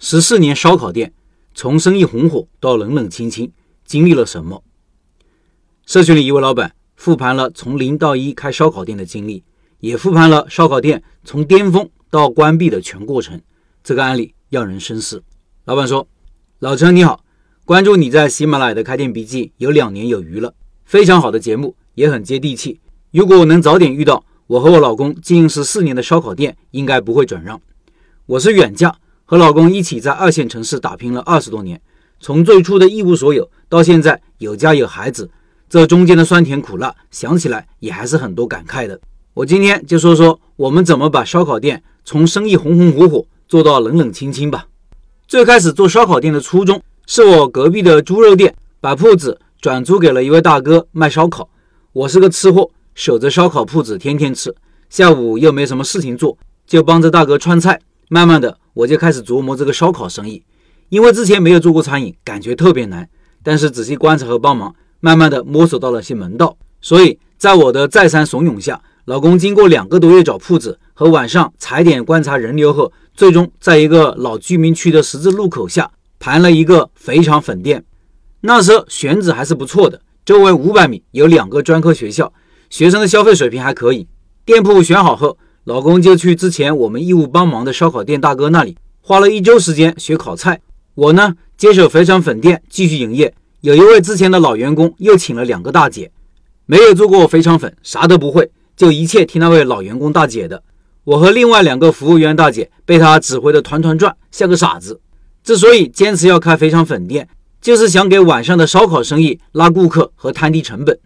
十四年烧烤店，从生意红火到冷冷清清，经历了什么？社群里一位老板复盘了从零到一开烧烤店的经历，也复盘了烧烤店从巅峰到关闭的全过程。这个案例让人深思。老板说：“老陈你好，关注你在喜马拉雅的开店笔记有两年有余了，非常好的节目，也很接地气。如果我能早点遇到，我和我老公经营十四年的烧烤店，应该不会转让。我是远嫁。”和老公一起在二线城市打拼了二十多年，从最初的一无所有到现在有家有孩子，这中间的酸甜苦辣，想起来也还是很多感慨的。我今天就说说我们怎么把烧烤店从生意红红火火做到冷冷清清吧。最开始做烧烤店的初衷，是我隔壁的猪肉店把铺子转租给了一位大哥卖烧烤。我是个吃货，守着烧烤铺子天天吃，下午又没什么事情做，就帮着大哥串菜。慢慢的，我就开始琢磨这个烧烤生意，因为之前没有做过餐饮，感觉特别难。但是仔细观察和帮忙，慢慢的摸索到了些门道。所以在我的再三怂恿下，老公经过两个多月找铺子和晚上踩点观察人流后，最终在一个老居民区的十字路口下盘了一个肥肠粉店。那时候选址还是不错的，周围五百米有两个专科学校，学生的消费水平还可以。店铺选好后。老公就去之前我们义务帮忙的烧烤店大哥那里，花了一周时间学烤菜。我呢接手肥肠粉店继续营业。有一位之前的老员工又请了两个大姐，没有做过肥肠粉，啥都不会，就一切听那位老员工大姐的。我和另外两个服务员大姐被他指挥的团团转，像个傻子。之所以坚持要开肥肠粉店，就是想给晚上的烧烤生意拉顾客和摊低成本。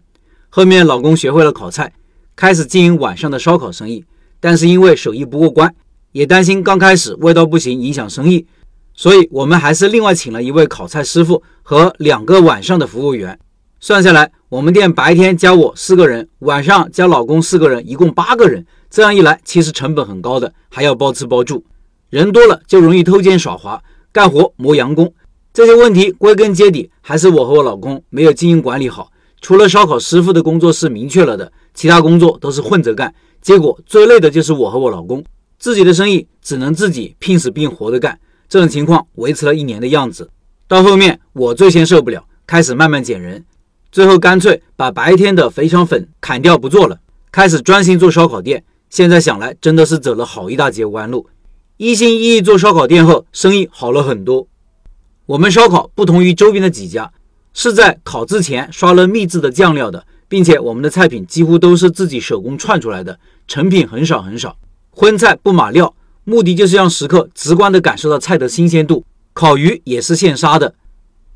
后面老公学会了烤菜，开始经营晚上的烧烤生意。但是因为手艺不过关，也担心刚开始味道不行影响生意，所以我们还是另外请了一位烤菜师傅和两个晚上的服务员。算下来，我们店白天加我四个人，晚上加老公四个人，一共八个人。这样一来，其实成本很高的，还要包吃包住，人多了就容易偷奸耍滑，干活磨洋工。这些问题归根结底还是我和我老公没有经营管理好。除了烧烤师傅的工作是明确了的，其他工作都是混着干。结果最累的就是我和我老公，自己的生意只能自己拼死拼活的干。这种情况维持了一年的样子，到后面我最先受不了，开始慢慢减人，最后干脆把白天的肥肠粉砍掉不做了，开始专心做烧烤店。现在想来真的是走了好一大截弯路。一心一意做烧烤店后，生意好了很多。我们烧烤不同于周边的几家，是在烤之前刷了秘制的酱料的。并且我们的菜品几乎都是自己手工串出来的，成品很少很少。荤菜不码料，目的就是让食客直观地感受到菜的新鲜度。烤鱼也是现杀的。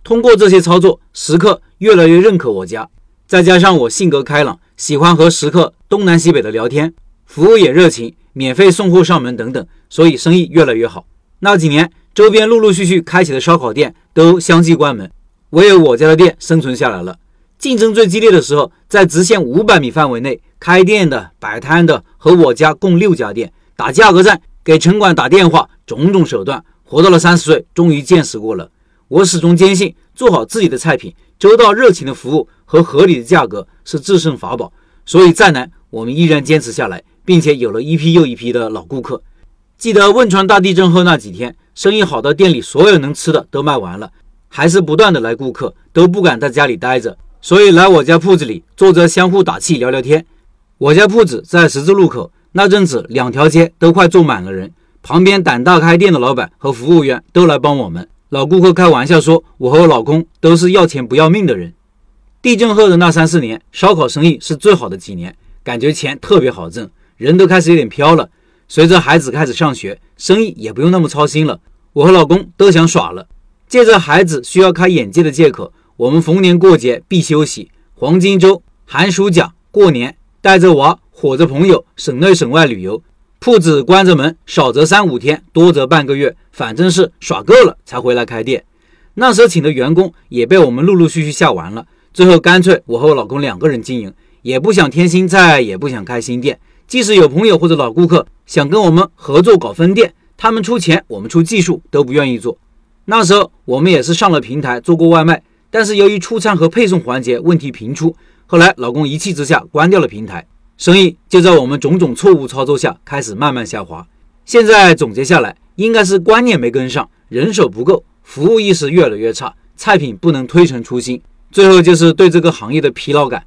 通过这些操作，食客越来越认可我家。再加上我性格开朗，喜欢和食客东南西北的聊天，服务也热情，免费送货上门等等，所以生意越来越好。那几年，周边陆陆续续开启的烧烤店都相继关门，唯有我家的店生存下来了。竞争最激烈的时候，在直线五百米范围内开店的、摆摊的和我家共六家店打价格战，给城管打电话，种种手段，活到了三十岁，终于见识过了。我始终坚信，做好自己的菜品，周到热情的服务和合理的价格是制胜法宝。所以再难，我们依然坚持下来，并且有了一批又一批的老顾客。记得汶川大地震后那几天，生意好到店里所有能吃的都卖完了，还是不断的来顾客，都不敢在家里待着。所以来我家铺子里坐着，相互打气聊聊天。我家铺子在十字路口，那阵子两条街都快坐满了人。旁边胆大开店的老板和服务员都来帮我们。老顾客开玩笑说，我和我老公都是要钱不要命的人。地震后的那三四年，烧烤生意是最好的几年，感觉钱特别好挣，人都开始有点飘了。随着孩子开始上学，生意也不用那么操心了。我和老公都想耍了，借着孩子需要开眼界的借口。我们逢年过节必休息，黄金周、寒暑假、过年，带着娃，伙着朋友，省内省外旅游，铺子关着门，少则三五天，多则半个月，反正是耍够了才回来开店。那时候请的员工也被我们陆陆续续下完了，最后干脆我和我老公两个人经营，也不想添新菜，也不想开新店。即使有朋友或者老顾客想跟我们合作搞分店，他们出钱，我们出技术，都不愿意做。那时候我们也是上了平台做过外卖。但是由于出餐和配送环节问题频出，后来老公一气之下关掉了平台，生意就在我们种种错误操作下开始慢慢下滑。现在总结下来，应该是观念没跟上，人手不够，服务意识越来越差，菜品不能推陈出新，最后就是对这个行业的疲劳感。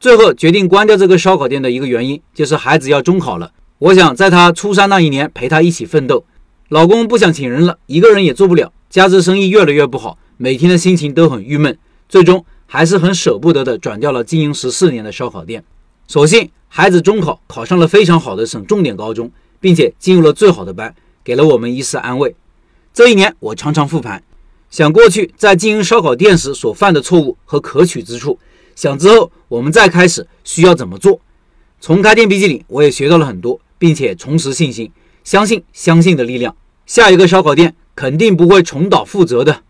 最后决定关掉这个烧烤店的一个原因，就是孩子要中考了。我想在他初三那一年陪他一起奋斗。老公不想请人了，一个人也做不了，加之生意越来越不好，每天的心情都很郁闷。最终还是很舍不得的转掉了经营十四年的烧烤店。所幸孩子中考考上了非常好的省重点高中，并且进入了最好的班，给了我们一丝安慰。这一年我常常复盘，想过去在经营烧烤店时所犯的错误和可取之处。想之后，我们再开始需要怎么做？从开店笔记里，我也学到了很多，并且重拾信心，相信相信的力量。下一个烧烤店肯定不会重蹈覆辙的。